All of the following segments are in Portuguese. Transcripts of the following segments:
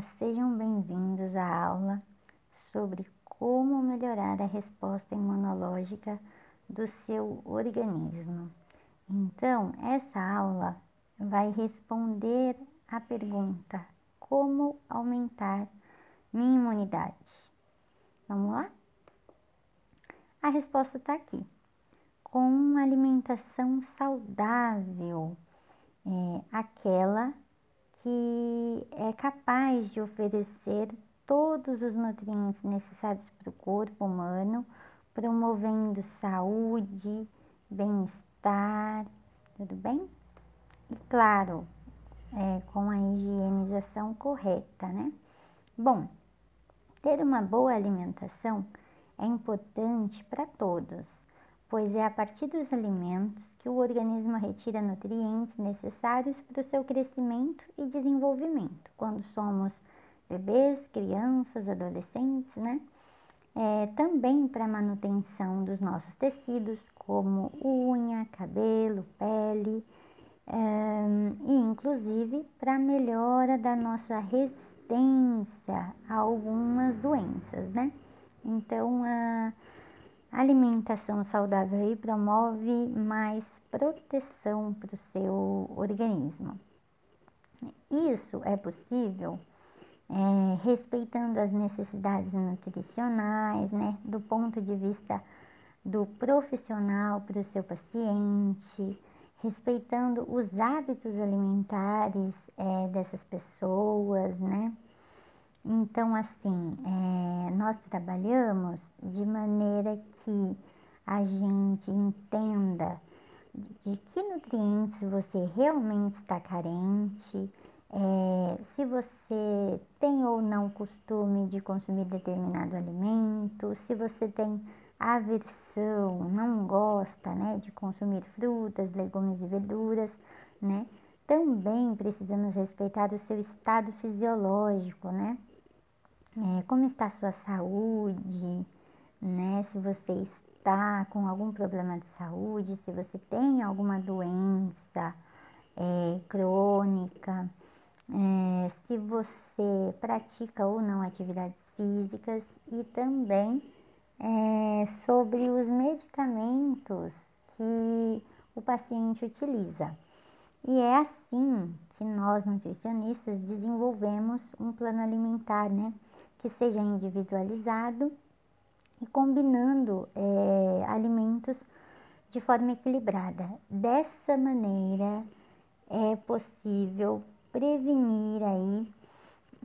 Sejam bem-vindos à aula sobre como melhorar a resposta imunológica do seu organismo. Então, essa aula vai responder a pergunta: como aumentar minha imunidade? Vamos lá? A resposta está aqui. Com uma alimentação saudável, é, aquela que é capaz de oferecer todos os nutrientes necessários para o corpo humano, promovendo saúde, bem-estar, tudo bem? E claro, é, com a higienização correta, né? Bom, ter uma boa alimentação é importante para todos, pois é a partir dos alimentos que o organismo retira nutrientes necessários para o seu crescimento e desenvolvimento. Quando somos bebês, crianças, adolescentes, né? É, também para a manutenção dos nossos tecidos, como unha, cabelo, pele, é, e inclusive para a melhora da nossa resistência a algumas doenças, né? Então, a alimentação saudável aí promove mais proteção para o seu organismo. Isso é possível é, respeitando as necessidades nutricionais, né, do ponto de vista do profissional para o seu paciente, respeitando os hábitos alimentares é, dessas pessoas, né? Então, assim, é, nós trabalhamos de maneira que a gente entenda de que nutrientes você realmente está carente, é, se você tem ou não costume de consumir determinado alimento, se você tem aversão, não gosta né, de consumir frutas, legumes e verduras, né? Também precisamos respeitar o seu estado fisiológico, né? É, como está a sua saúde, né? Se você está com algum problema de saúde, se você tem alguma doença é, crônica, é, se você pratica ou não atividades físicas e também é, sobre os medicamentos que o paciente utiliza. E é assim que nós nutricionistas desenvolvemos um plano alimentar, né? Que seja individualizado e combinando é, alimentos de forma equilibrada. Dessa maneira é possível prevenir aí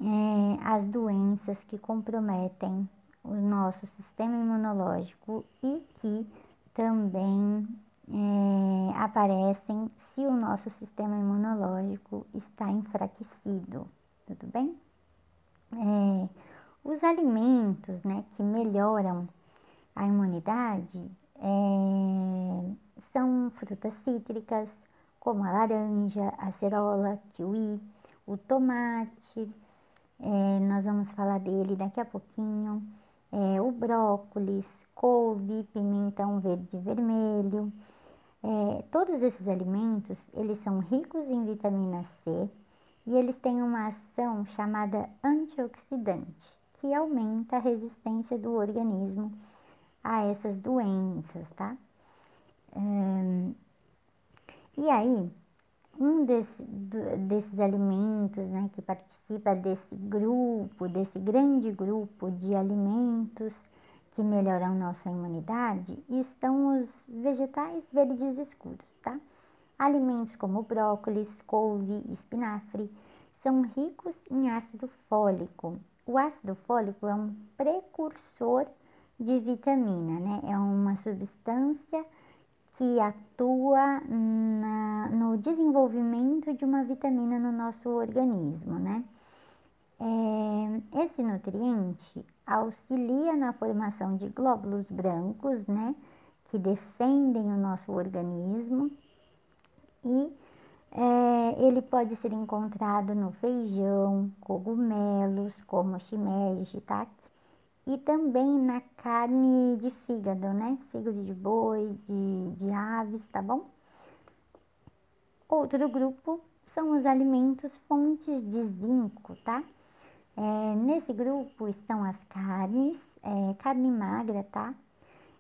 é, as doenças que comprometem o nosso sistema imunológico e que também é, aparecem se o nosso sistema imunológico está enfraquecido, tudo bem? É, os alimentos né, que melhoram a imunidade é, são frutas cítricas, como a laranja, a cerola, kiwi, o tomate, é, nós vamos falar dele daqui a pouquinho, é, o brócolis, couve, pimentão verde e vermelho. É, todos esses alimentos, eles são ricos em vitamina C e eles têm uma ação chamada antioxidante que aumenta a resistência do organismo a essas doenças, tá? e aí, um desse, desses alimentos, né, que participa desse grupo, desse grande grupo de alimentos que melhoram nossa imunidade, estão os vegetais verdes escuros, tá? Alimentos como brócolis, couve, espinafre são ricos em ácido fólico, o ácido fólico é um precursor de vitamina, né? É uma substância que atua na, no desenvolvimento de uma vitamina no nosso organismo, né? É, esse nutriente auxilia na formação de glóbulos brancos, né? Que defendem o nosso organismo e é, ele pode ser encontrado no feijão, cogumelos, como shimeji, shiitake, e também na carne de fígado, né? Fígado de boi, de, de aves, tá bom? Outro grupo são os alimentos fontes de zinco, tá? É, nesse grupo estão as carnes, é, carne magra, tá?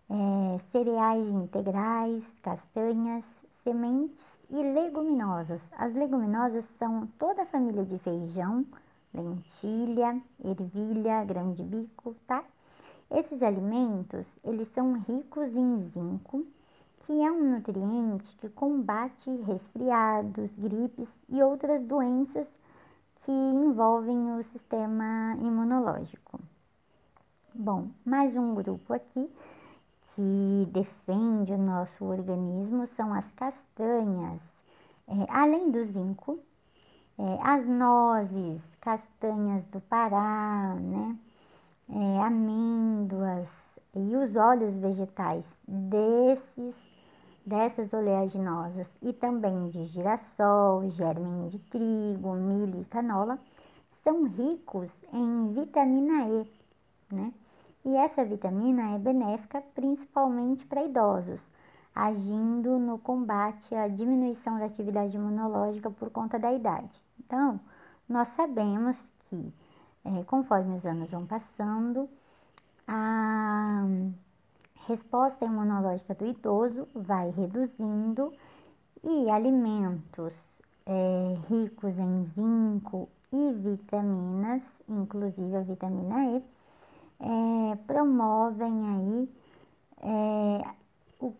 É, cereais integrais, castanhas, sementes e leguminosas. As leguminosas são toda a família de feijão, lentilha, ervilha, grão de bico, tá? Esses alimentos, eles são ricos em zinco, que é um nutriente que combate resfriados, gripes e outras doenças que envolvem o sistema imunológico. Bom, mais um grupo aqui que defende o nosso organismo são as castanhas. É, além do zinco, é, as nozes, castanhas do Pará, né? É, amêndoas e os óleos vegetais desses dessas oleaginosas e também de girassol, germe de trigo, milho e canola, são ricos em vitamina E, né? E essa vitamina é benéfica principalmente para idosos, agindo no combate à diminuição da atividade imunológica por conta da idade. Então, nós sabemos que, é, conforme os anos vão passando, a resposta imunológica do idoso vai reduzindo e alimentos é, ricos em zinco e vitaminas, inclusive a vitamina E, é, promovem aí é, o,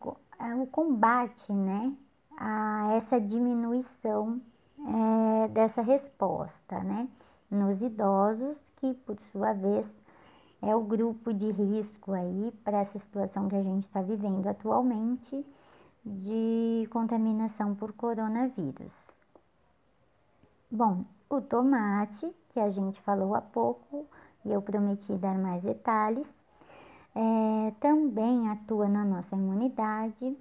o, combate né, a essa diminuição é, dessa resposta né, nos idosos, que por sua vez é o grupo de risco aí para essa situação que a gente está vivendo atualmente de contaminação por coronavírus. Bom, o tomate, que a gente falou há pouco e eu prometi dar mais detalhes, é, também atua na nossa imunidade.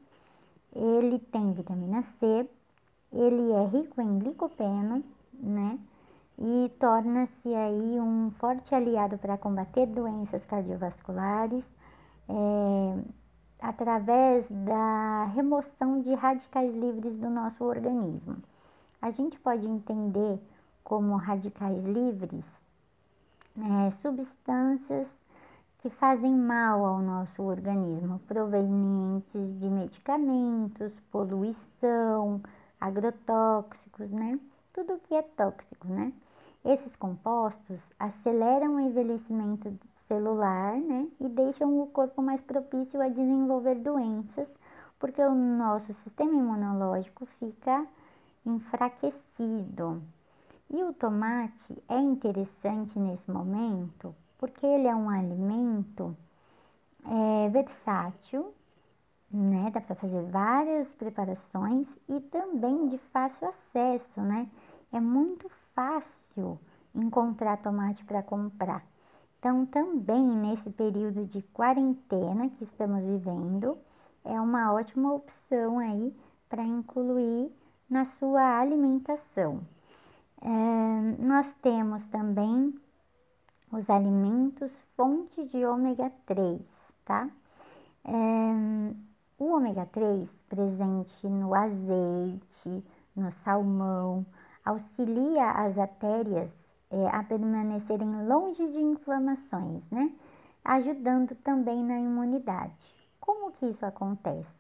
Ele tem vitamina C, ele é rico em licopeno, né? e torna-se aí um forte aliado para combater doenças cardiovasculares é, através da remoção de radicais livres do nosso organismo. A gente pode entender como radicais livres é, substâncias que fazem mal ao nosso organismo, provenientes de medicamentos, poluição, agrotóxicos, né? Tudo que é tóxico, né? Esses compostos aceleram o envelhecimento celular né, e deixam o corpo mais propício a desenvolver doenças, porque o nosso sistema imunológico fica enfraquecido. E o tomate é interessante nesse momento porque ele é um alimento é, versátil, né? Dá para fazer várias preparações e também de fácil acesso, né? É muito fácil encontrar tomate para comprar. Então, também nesse período de quarentena que estamos vivendo, é uma ótima opção aí para incluir na sua alimentação. É, nós temos também os alimentos fonte de ômega 3, tá? É, o ômega 3 presente no azeite, no salmão, auxilia as artérias é, a permanecerem longe de inflamações, né? Ajudando também na imunidade. Como que isso acontece?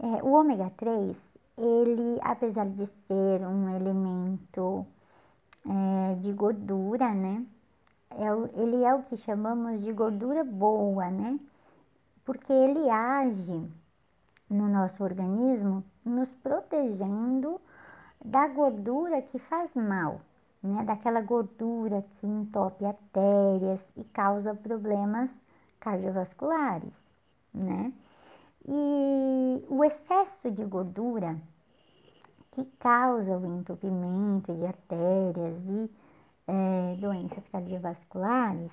É, o ômega 3, ele, apesar de ser um elemento é, de gordura, né? É, ele é o que chamamos de gordura boa, né? Porque ele age no nosso organismo, nos protegendo da gordura que faz mal, né? Daquela gordura que entope artérias e causa problemas cardiovasculares, né? E o excesso de gordura que causa o entupimento de artérias e é, doenças cardiovasculares,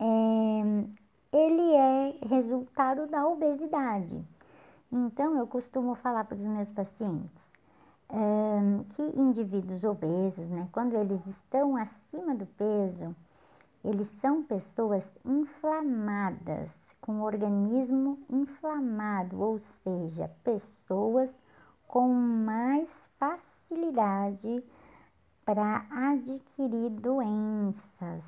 é, ele é resultado da obesidade. Então, eu costumo falar para os meus pacientes, que indivíduos obesos, né, quando eles estão acima do peso, eles são pessoas inflamadas, com o organismo inflamado, ou seja, pessoas com mais facilidade para adquirir doenças.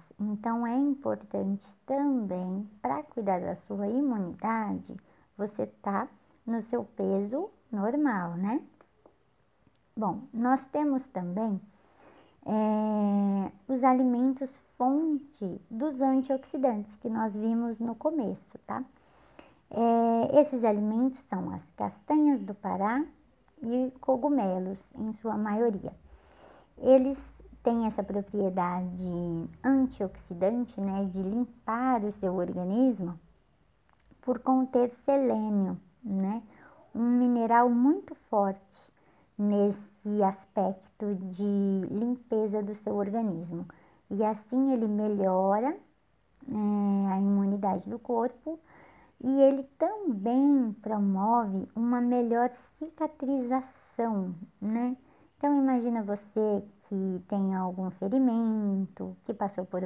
importante também para cuidar da sua imunidade, você tá no seu peso normal, né? Bom, nós temos também é, os alimentos fonte dos antioxidantes que nós vimos no começo, tá? É, esses alimentos são as castanhas do Pará e cogumelos, em sua maioria. Eles têm essa propriedade antioxidante, né, de limpar o seu organismo por conter selênio, né, um mineral muito forte nesse aspecto de limpeza do seu organismo. E assim ele melhora é, a imunidade do corpo e ele também promove uma melhor cicatrização, né? Então imagina você que tem algum ferimento, que passou por,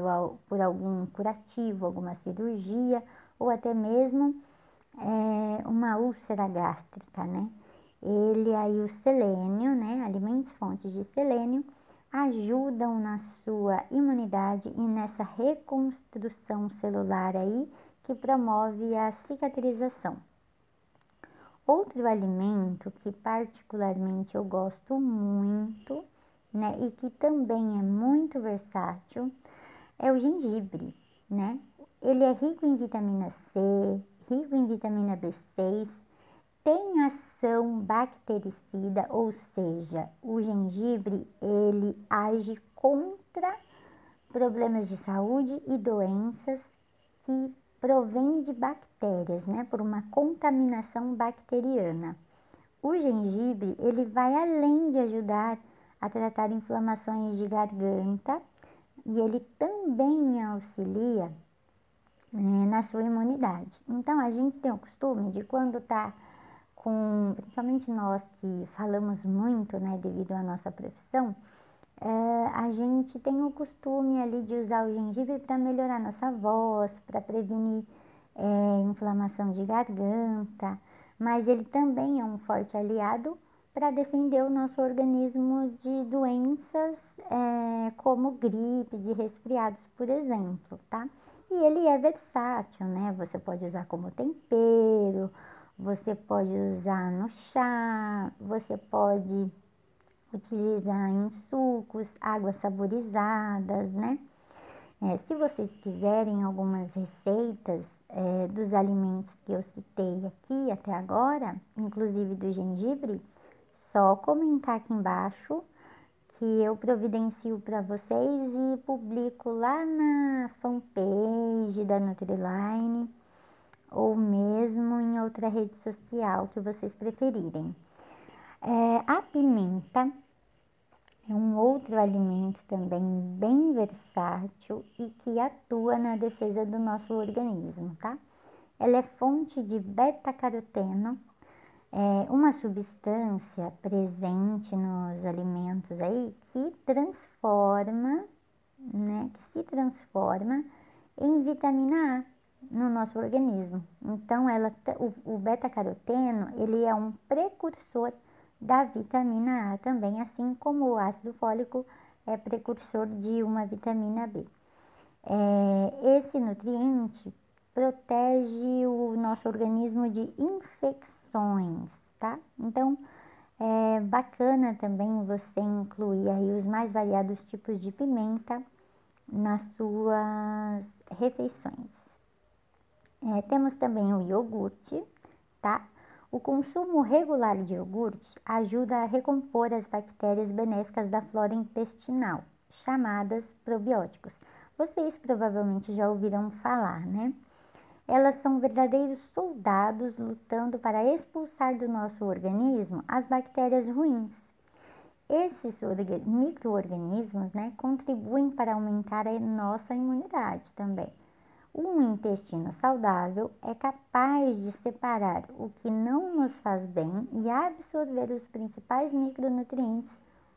por algum curativo, alguma cirurgia, ou até mesmo é, uma úlcera gástrica, né? ele aí o selênio, né, alimentos fontes de selênio, ajudam na sua imunidade e nessa reconstrução celular aí que promove a cicatrização. Outro alimento que particularmente eu gosto muito, né, e que também é muito versátil, é o gengibre, né? Ele é rico em vitamina C, rico em vitamina B6, tem ação bactericida, ou seja, o gengibre ele age contra problemas de saúde e doenças que provêm de bactérias, né, por uma contaminação bacteriana. O gengibre ele vai além de ajudar a tratar inflamações de garganta e ele também auxilia né, na sua imunidade. Então a gente tem o costume de quando está com, principalmente nós que falamos muito, né, devido à nossa profissão, é, a gente tem o costume ali de usar o gengibre para melhorar nossa voz, para prevenir é, inflamação de garganta, mas ele também é um forte aliado para defender o nosso organismo de doenças é, como gripes e resfriados, por exemplo, tá? E ele é versátil, né? Você pode usar como tempero, você pode usar no chá, você pode utilizar em sucos, águas saborizadas, né? É, se vocês quiserem algumas receitas é, dos alimentos que eu citei aqui até agora, inclusive do gengibre, só comentar aqui embaixo que eu providencio para vocês e publico lá na fanpage da Nutriline ou mesmo em outra rede social que vocês preferirem. É, a pimenta é um outro alimento também bem versátil e que atua na defesa do nosso organismo, tá? Ela é fonte de beta-caroteno, é uma substância presente nos alimentos aí que transforma, né, que se transforma em vitamina A no nosso organismo. Então, ela, o, o beta-caroteno, ele é um precursor da vitamina A também, assim como o ácido fólico é precursor de uma vitamina B. É, esse nutriente protege o nosso organismo de infecções, tá? Então, é bacana também você incluir aí os mais variados tipos de pimenta nas suas refeições. É, temos também o iogurte, tá? O consumo regular de iogurte ajuda a recompor as bactérias benéficas da flora intestinal, chamadas probióticos. Vocês provavelmente já ouviram falar, né? Elas são verdadeiros soldados lutando para expulsar do nosso organismo as bactérias ruins. Esses micro-organismos né, contribuem para aumentar a nossa imunidade também. Um intestino saudável é capaz de separar o que não nos faz bem e absorver os principais micronutrientes,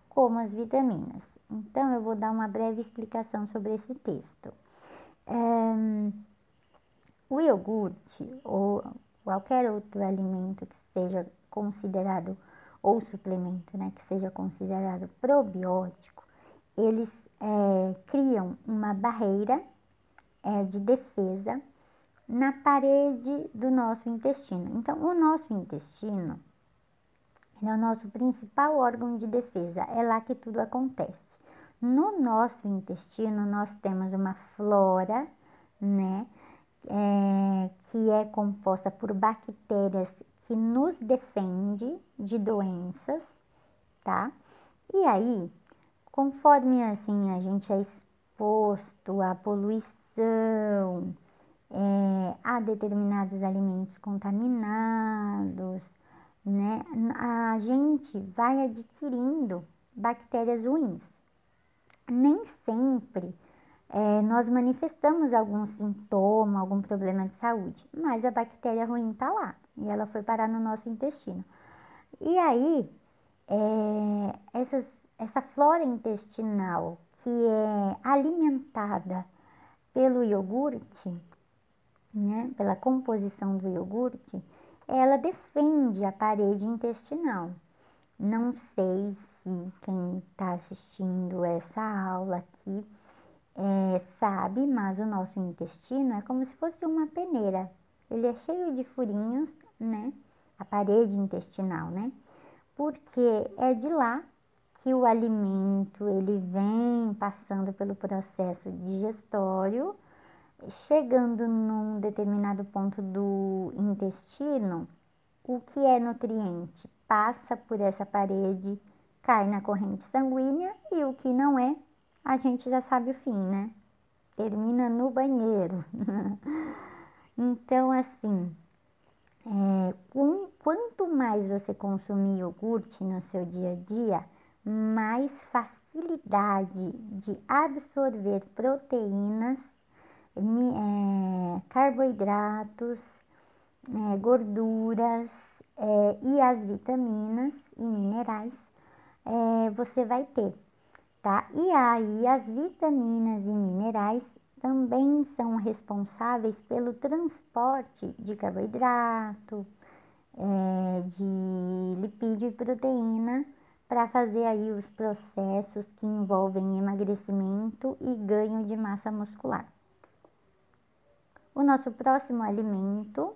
como as vitaminas. Então, eu vou dar uma breve explicação sobre esse texto. É, o iogurte ou qualquer outro alimento que seja considerado, ou suplemento, né, que seja considerado probiótico, eles é, criam uma barreira é, de defesa na parede do nosso intestino. Então, o nosso intestino é o nosso principal órgão de defesa, é lá que tudo acontece. No nosso intestino, nós temos uma flora, né, é, que é composta por bactérias que nos defende de doenças, tá? E aí, conforme assim a gente é exposto à poluição, é, a determinados alimentos contaminados, né? A gente vai adquirindo bactérias ruins. Nem sempre é, nós manifestamos algum sintoma, algum problema de saúde, mas a bactéria ruim está lá e ela foi parar no nosso intestino. E aí, é, essas, essa flora intestinal que é alimentada pelo iogurte, né, pela composição do iogurte, ela defende a parede intestinal. Não sei se quem está assistindo essa aula aqui é, sabe, mas o nosso intestino é como se fosse uma peneira. Ele é cheio de furinhos, né? A parede intestinal, né? Porque é de lá que o alimento ele vem passando pelo processo digestório, chegando num determinado ponto do intestino, o que é nutriente passa por essa parede, cai na corrente sanguínea e o que não é a gente já sabe o fim, né? Termina no banheiro. então, assim, é, com, quanto mais você consumir iogurte no seu dia a dia, mais facilidade de absorver proteínas, é, carboidratos, é, gorduras é, e as vitaminas e minerais você vai ter tá? E aí as vitaminas e minerais também são responsáveis pelo transporte de carboidrato, de lipídio e proteína para fazer aí os processos que envolvem emagrecimento e ganho de massa muscular. O nosso próximo alimento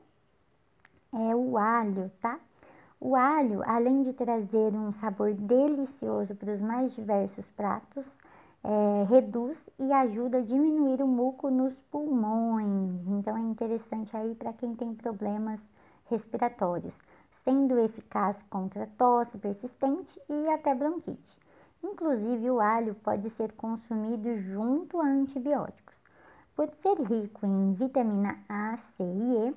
é o alho, tá? O alho, além de trazer um sabor delicioso para os mais diversos pratos, é, reduz e ajuda a diminuir o muco nos pulmões. Então é interessante aí para quem tem problemas respiratórios, sendo eficaz contra tosse persistente e até bronquite. Inclusive, o alho pode ser consumido junto a antibióticos. Por ser rico em vitamina A, C e E,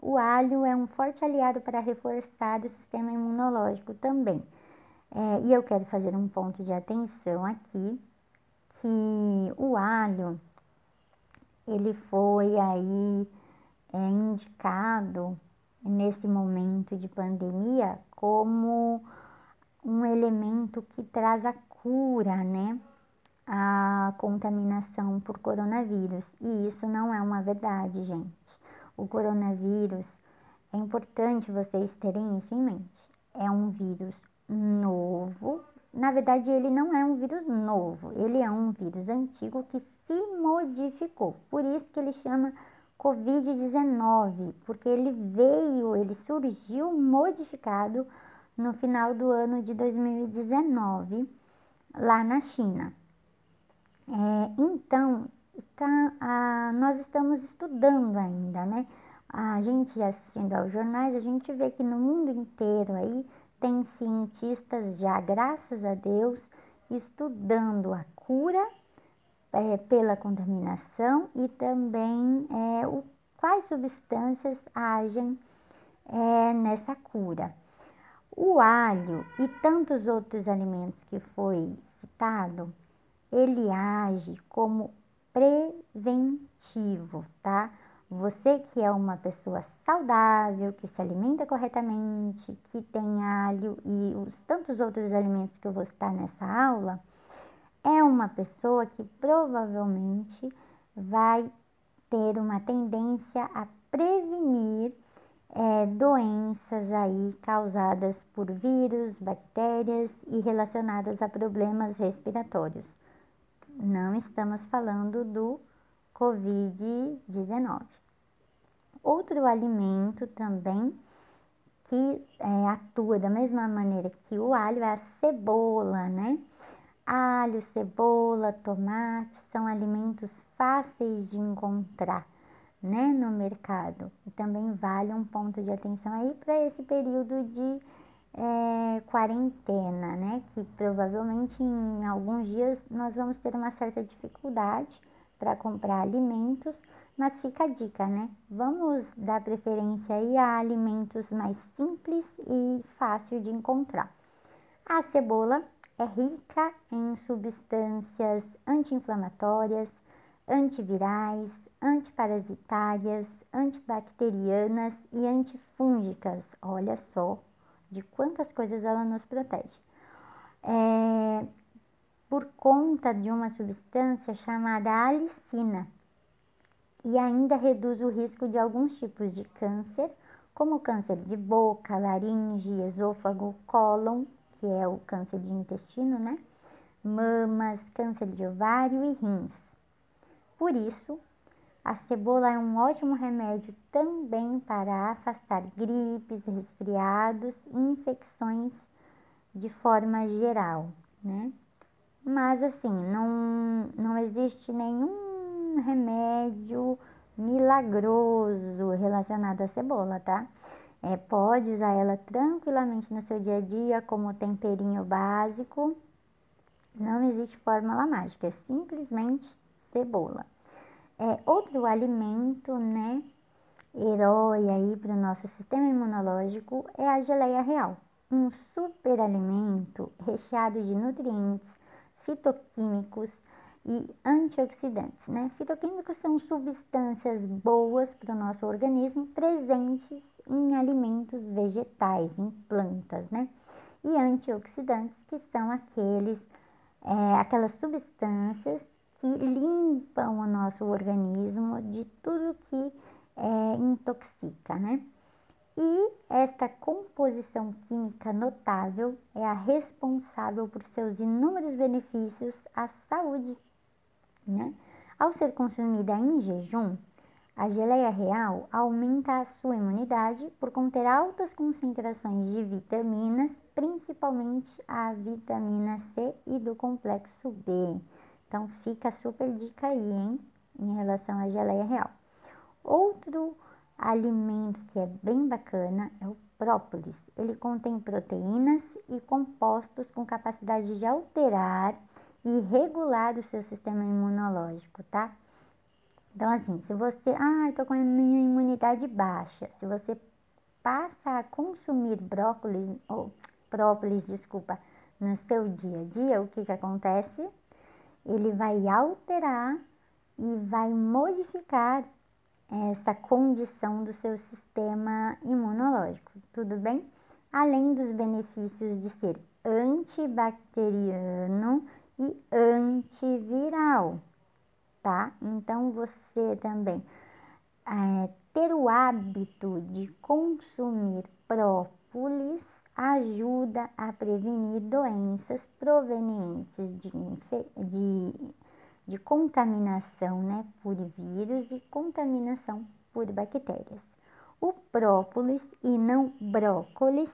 o alho é um forte aliado para reforçar o sistema imunológico também. É, e eu quero fazer um ponto de atenção aqui, que o alho, ele foi aí é, indicado nesse momento de pandemia como um elemento que traz a cura, né? A contaminação por coronavírus. E isso não é uma verdade, gente o coronavírus, é importante vocês terem isso em mente. É um vírus novo. Na verdade, ele não é um vírus novo, ele é um vírus antigo que se modificou. Por isso que ele chama Covid-19, porque ele veio, ele surgiu modificado no final do ano de 2019, lá na China. É, então, está, ah, nós estamos estudando ainda, né? A gente assistindo aos jornais, a gente vê que no mundo inteiro aí tem cientistas já, graças a Deus, estudando a cura é, pela contaminação e também é, o, quais substâncias agem é, nessa cura. O alho e tantos outros alimentos que foi citado, ele age como preventivo, tá? Você que é uma pessoa saudável, que se alimenta corretamente, que tem alho e os tantos outros alimentos que eu vou citar nessa aula, é uma pessoa que provavelmente vai ter uma tendência a prevenir é, doenças aí causadas por vírus, bactérias e relacionadas a problemas respiratórios não estamos falando do Covid-19. Outro alimento também que é, atua da mesma maneira que o alho é a cebola, né? Alho, cebola, tomate são alimentos fáceis de encontrar, né, no mercado. E também vale um ponto de atenção aí para esse período de é, quarentena, né? Que provavelmente em alguns dias nós vamos ter uma certa dificuldade para comprar alimentos, mas fica a dica, né? Vamos dar preferência aí a alimentos mais simples e fácil de encontrar. A cebola é rica em substâncias anti-inflamatórias, antivirais, antiparasitárias, antibacterianas e antifúngicas. Olha só de quantas coisas ela nos protege. É, por conta de uma substância chamada alicina e ainda reduz o risco de alguns tipos de câncer, como câncer de boca, laringe, esôfago, cólon, que é o câncer de intestino, né? Mamas, câncer de ovário e rins. Por isso, a cebola é um ótimo remédio também para afastar gripes, resfriados e infecções de forma geral, né? Mas assim, não, não existe nenhum remédio milagroso relacionado à cebola, tá? É, pode usar ela tranquilamente no seu dia a dia como temperinho básico. Não existe fórmula mágica, é simplesmente cebola. É, outro alimento, né, herói aí para o nosso sistema imunológico é a geleia real. Um super alimento recheado de nutrientes, fitoquímicos e antioxidantes, né? Fitoquímicos são substâncias boas para o nosso organismo presentes em alimentos vegetais, em plantas, né? E antioxidantes que são aqueles, é, aquelas substâncias que limpam o nosso organismo de tudo que é, intoxica, né? E esta composição química notável é a responsável por seus inúmeros benefícios à saúde, né? Ao ser consumida em jejum, a geleia real aumenta a sua imunidade por conter altas concentrações de vitaminas, principalmente a vitamina C e do complexo B. Então fica super dica aí, hein, em relação à geleia real. Outro alimento que é bem bacana é o própolis. Ele contém proteínas e compostos com capacidade de alterar e regular o seu sistema imunológico, tá? Então, assim, se você, ah, eu tô com a minha imunidade baixa, se você passa a consumir brócolis, ou própolis, desculpa, no seu dia a dia, o que que acontece? ele vai alterar e vai modificar essa condição do seu sistema imunológico, tudo bem? Além dos benefícios de ser antibacteriano e antiviral, tá? Então você também é, ter o hábito de consumir própolis ajuda a prevenir doenças provenientes de, de, de contaminação né, por vírus e contaminação por bactérias. O própolis e não brócolis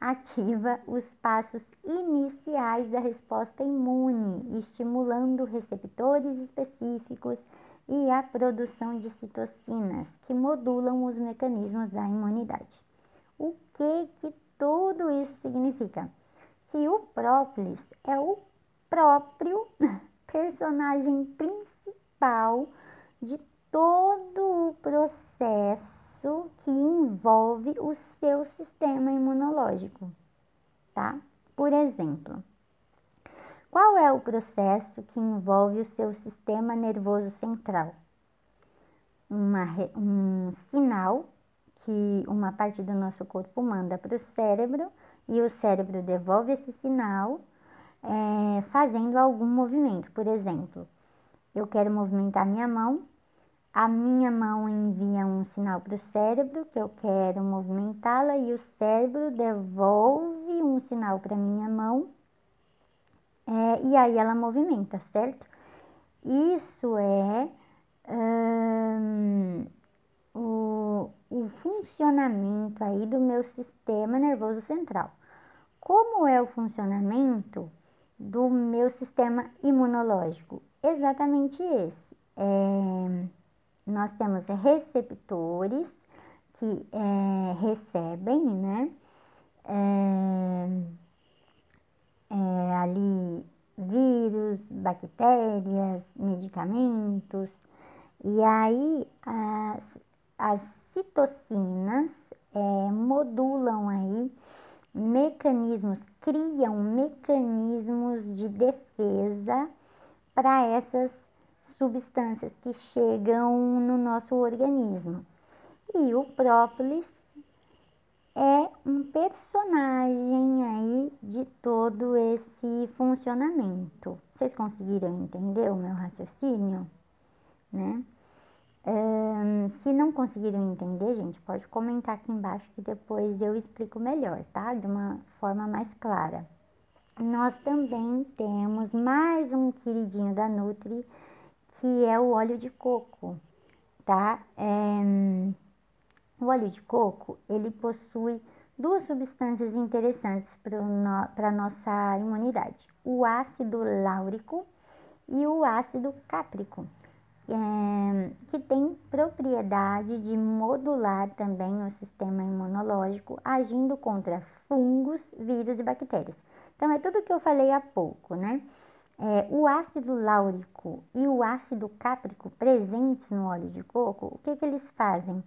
ativa os passos iniciais da resposta imune, estimulando receptores específicos e a produção de citocinas, que modulam os mecanismos da imunidade. O que, que tudo isso significa que o própolis é o próprio personagem principal de todo o processo que envolve o seu sistema imunológico, tá? Por exemplo, qual é o processo que envolve o seu sistema nervoso central? Uma, um sinal que uma parte do nosso corpo manda para o cérebro e o cérebro devolve esse sinal é, fazendo algum movimento. Por exemplo, eu quero movimentar minha mão, a minha mão envia um sinal para o cérebro que eu quero movimentá-la e o cérebro devolve um sinal para minha mão é, e aí ela movimenta, certo? Isso é hum, o, o funcionamento aí do meu sistema nervoso central. Como é o funcionamento do meu sistema imunológico? Exatamente esse. É, nós temos receptores que é, recebem, né? É, é, ali vírus, bactérias, medicamentos, e aí as, as citocinas é, modulam aí mecanismos, criam mecanismos de defesa para essas substâncias que chegam no nosso organismo. E o própolis é um personagem aí de todo esse funcionamento. Vocês conseguiram entender o meu raciocínio? Né? Um, se não conseguiram entender, gente, pode comentar aqui embaixo que depois eu explico melhor, tá? De uma forma mais clara. Nós também temos mais um queridinho da Nutri, que é o óleo de coco, tá? É, o óleo de coco, ele possui duas substâncias interessantes para no, nossa imunidade: o ácido láurico e o ácido cáprico, é, que tem propriedade de modular também o sistema imunológico, agindo contra fungos, vírus e bactérias. Então, é tudo que eu falei há pouco, né? É, o ácido láurico e o ácido cáprico presentes no óleo de coco, o que, que eles fazem?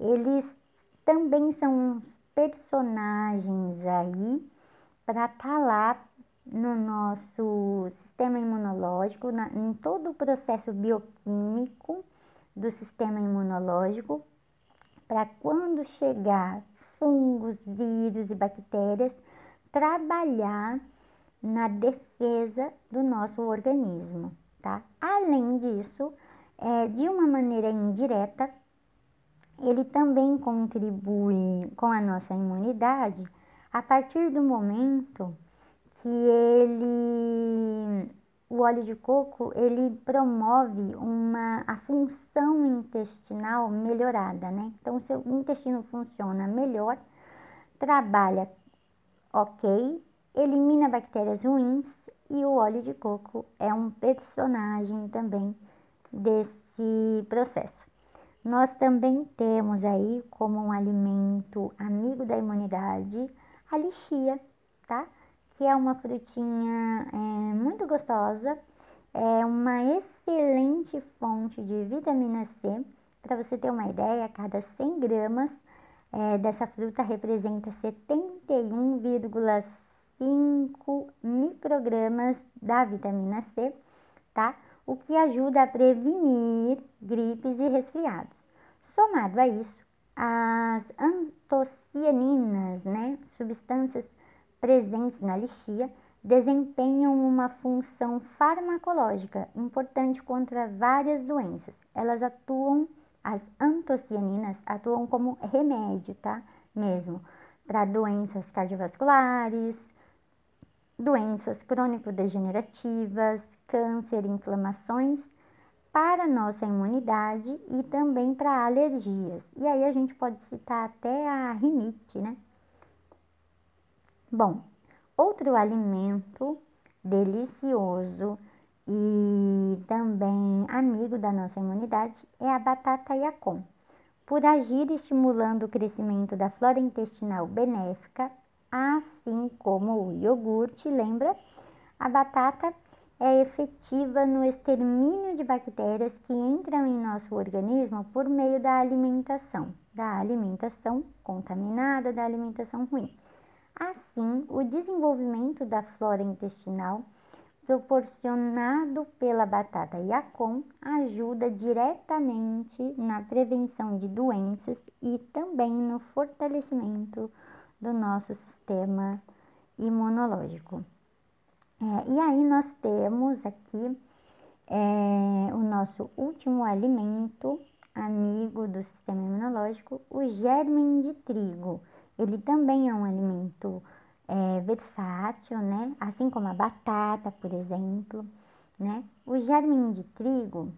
eles também são personagens aí para estar tá lá no nosso sistema imunológico, na, em todo o processo bioquímico do sistema imunológico, para quando chegar fungos, vírus e bactérias, trabalhar na defesa do nosso organismo, tá? Além disso, é, de uma maneira indireta, ele também contribui com a nossa imunidade a partir do momento que ele o óleo de coco ele promove uma a função intestinal melhorada, né? Então seu intestino funciona melhor, trabalha ok, elimina bactérias ruins e o óleo de coco é um personagem também desse processo. Nós também temos aí como um alimento amigo da imunidade a lixia, tá? Que é uma frutinha é, muito gostosa, é uma excelente fonte de vitamina C. Para você ter uma ideia, cada 100 gramas é, dessa fruta representa 71,5 microgramas da vitamina C, tá? o que ajuda a prevenir gripes e resfriados. Somado a isso, as antocianinas, né, substâncias presentes na lixia, desempenham uma função farmacológica importante contra várias doenças. Elas atuam, as antocianinas atuam como remédio, tá? Mesmo para doenças cardiovasculares, doenças crônico-degenerativas, câncer, inflamações, para nossa imunidade e também para alergias. E aí a gente pode citar até a rinite, né? Bom, outro alimento delicioso e também amigo da nossa imunidade é a batata yacon. Por agir estimulando o crescimento da flora intestinal benéfica, assim como o iogurte, lembra? A batata é efetiva no extermínio de bactérias que entram em nosso organismo por meio da alimentação, da alimentação contaminada, da alimentação ruim. Assim, o desenvolvimento da flora intestinal proporcionado pela batata Yacon ajuda diretamente na prevenção de doenças e também no fortalecimento do nosso sistema imunológico. É, e aí nós temos aqui é, o nosso último alimento amigo do sistema imunológico, o germe de trigo. Ele também é um alimento é, versátil, né? Assim como a batata, por exemplo, né? O germe de trigo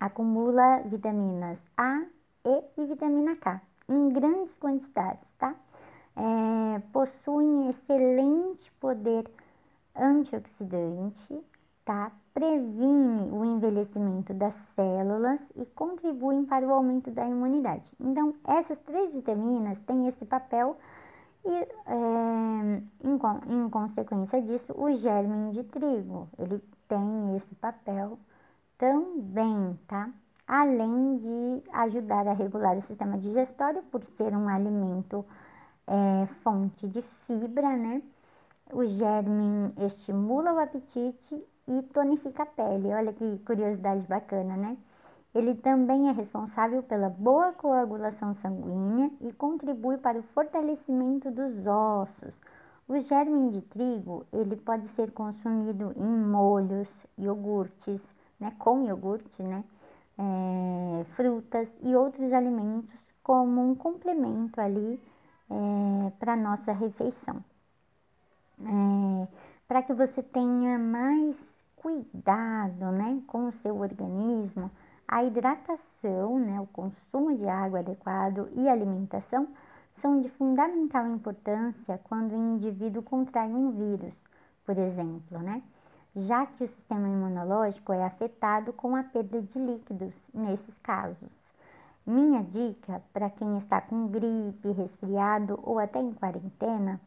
acumula vitaminas A, E e vitamina K. em grandes quantidades, tá? É, possuem excelente poder antioxidante, tá? Previne o envelhecimento das células e contribuem para o aumento da imunidade. Então, essas três vitaminas têm esse papel e, é, em, em consequência disso, o germe de trigo, ele tem esse papel também, tá? Além de ajudar a regular o sistema digestório, por ser um alimento é, fonte de fibra, né? O germe estimula o apetite e tonifica a pele. Olha que curiosidade bacana, né? Ele também é responsável pela boa coagulação sanguínea e contribui para o fortalecimento dos ossos. O germe de trigo, ele pode ser consumido em molhos, iogurtes, né, com iogurte, né, é, frutas e outros alimentos como um complemento ali é, para nossa refeição. É, para que você tenha mais cuidado né, com o seu organismo, a hidratação, né, o consumo de água adequado e alimentação são de fundamental importância quando o indivíduo contrai um vírus, por exemplo, né? Já que o sistema imunológico é afetado com a perda de líquidos nesses casos. Minha dica para quem está com gripe, resfriado ou até em quarentena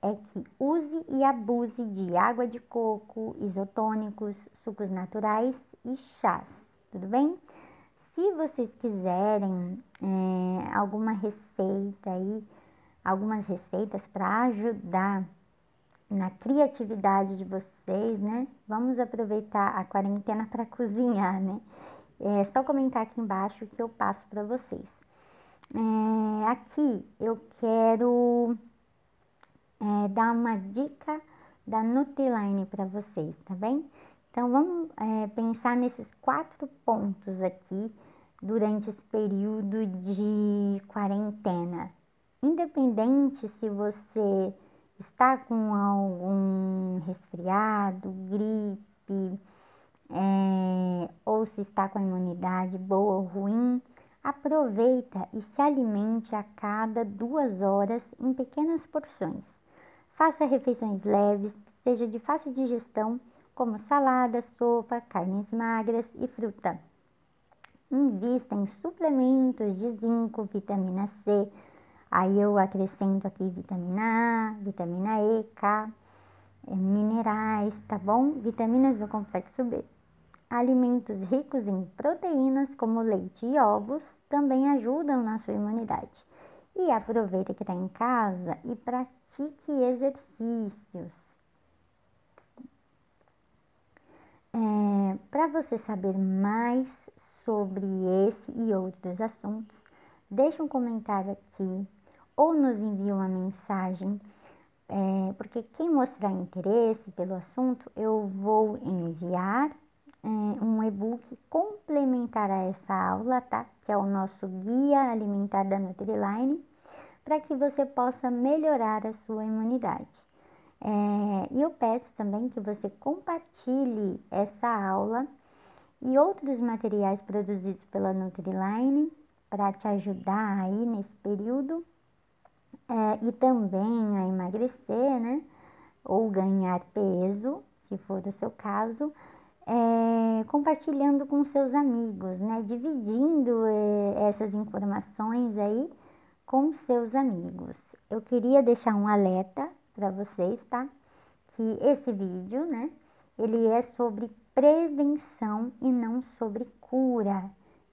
é que use e abuse de água de coco, isotônicos, sucos naturais e chás tudo bem? Se vocês quiserem é, alguma receita aí, algumas receitas para ajudar na criatividade de vocês, né? Vamos aproveitar a quarentena para cozinhar, né? É só comentar aqui embaixo que eu passo para vocês. É, aqui eu quero é, dar uma dica da Nutrilane para vocês, tá bem? Então, vamos é, pensar nesses quatro pontos aqui durante esse período de quarentena. Independente se você está com algum resfriado, gripe, é, ou se está com a imunidade boa ou ruim, aproveita e se alimente a cada duas horas em pequenas porções. Faça refeições leves, seja de fácil digestão como salada, sopa, carnes magras e fruta. Invista em suplementos de zinco, vitamina C. Aí eu acrescento aqui vitamina A, vitamina E, K, eh, minerais, tá bom? Vitaminas do complexo B. Alimentos ricos em proteínas, como leite e ovos, também ajudam na sua imunidade. E aproveita que está em casa e pratique exercícios. É, Para você saber mais sobre esse e outros assuntos, deixe um comentário aqui ou nos envie uma mensagem, é, porque quem mostrar interesse pelo assunto, eu vou enviar um e-book complementar a essa aula, tá? Que é o nosso Guia Alimentar da Nutriline, para que você possa melhorar a sua imunidade. É, e eu peço também que você compartilhe essa aula e outros materiais produzidos pela Nutriline para te ajudar aí nesse período é, e também a emagrecer, né? Ou ganhar peso, se for o seu caso, é, compartilhando com seus amigos, né? Dividindo é, essas informações aí com seus amigos. Eu queria deixar um alerta para vocês, tá? Que esse vídeo, né, ele é sobre prevenção e não sobre cura.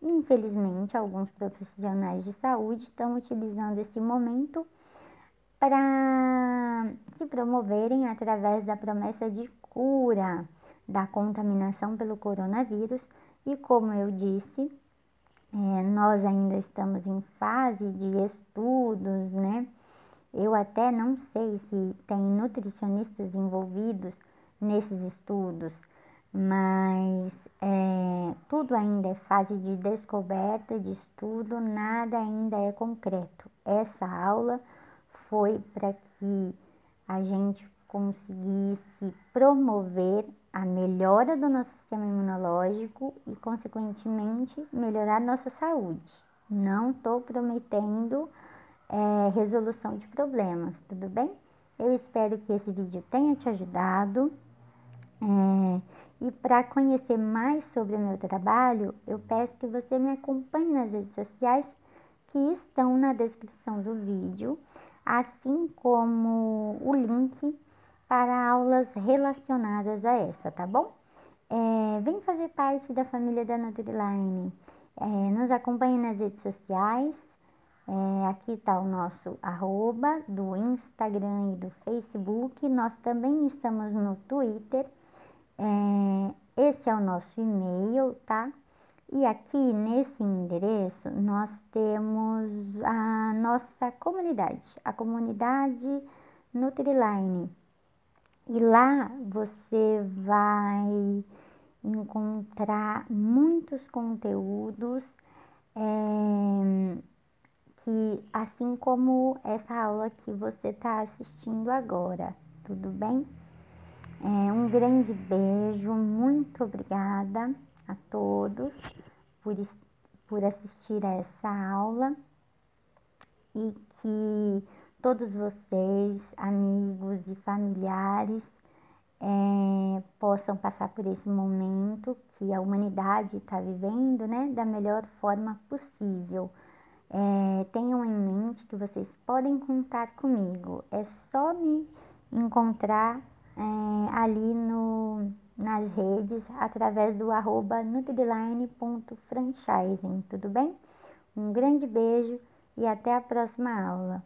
Infelizmente, alguns profissionais de saúde estão utilizando esse momento para se promoverem através da promessa de cura da contaminação pelo coronavírus e como eu disse, é, nós ainda estamos em fase de estudos, né? Eu até não sei se tem nutricionistas envolvidos nesses estudos, mas é, tudo ainda é fase de descoberta, de estudo, nada ainda é concreto. Essa aula foi para que a gente conseguisse promover a melhora do nosso sistema imunológico e, consequentemente, melhorar nossa saúde, Não estou prometendo é, resolução de problemas, tudo bem? Eu espero que esse vídeo tenha te ajudado. É, e para conhecer mais sobre o meu trabalho, eu peço que você me acompanhe nas redes sociais que estão na descrição do vídeo, assim como o link para aulas relacionadas a essa, tá bom? É, vem fazer parte da família da Nutriline. É, nos acompanhe nas redes sociais. É, aqui está o nosso arroba do Instagram e do Facebook. Nós também estamos no Twitter. É, esse é o nosso e-mail, tá? E aqui nesse endereço nós temos a nossa comunidade, a comunidade Nutriline. E lá você vai encontrar muitos conteúdos é, que, assim como essa aula que você está assistindo agora, tudo bem? É, um grande beijo, muito obrigada a todos por, por assistir a essa aula e que todos vocês, amigos e familiares, é, possam passar por esse momento que a humanidade está vivendo, né, da melhor forma possível. É, tenham em mente que vocês podem contar comigo. É só me encontrar é, ali no, nas redes através do arroba nutriline.franchising, tudo bem? Um grande beijo e até a próxima aula.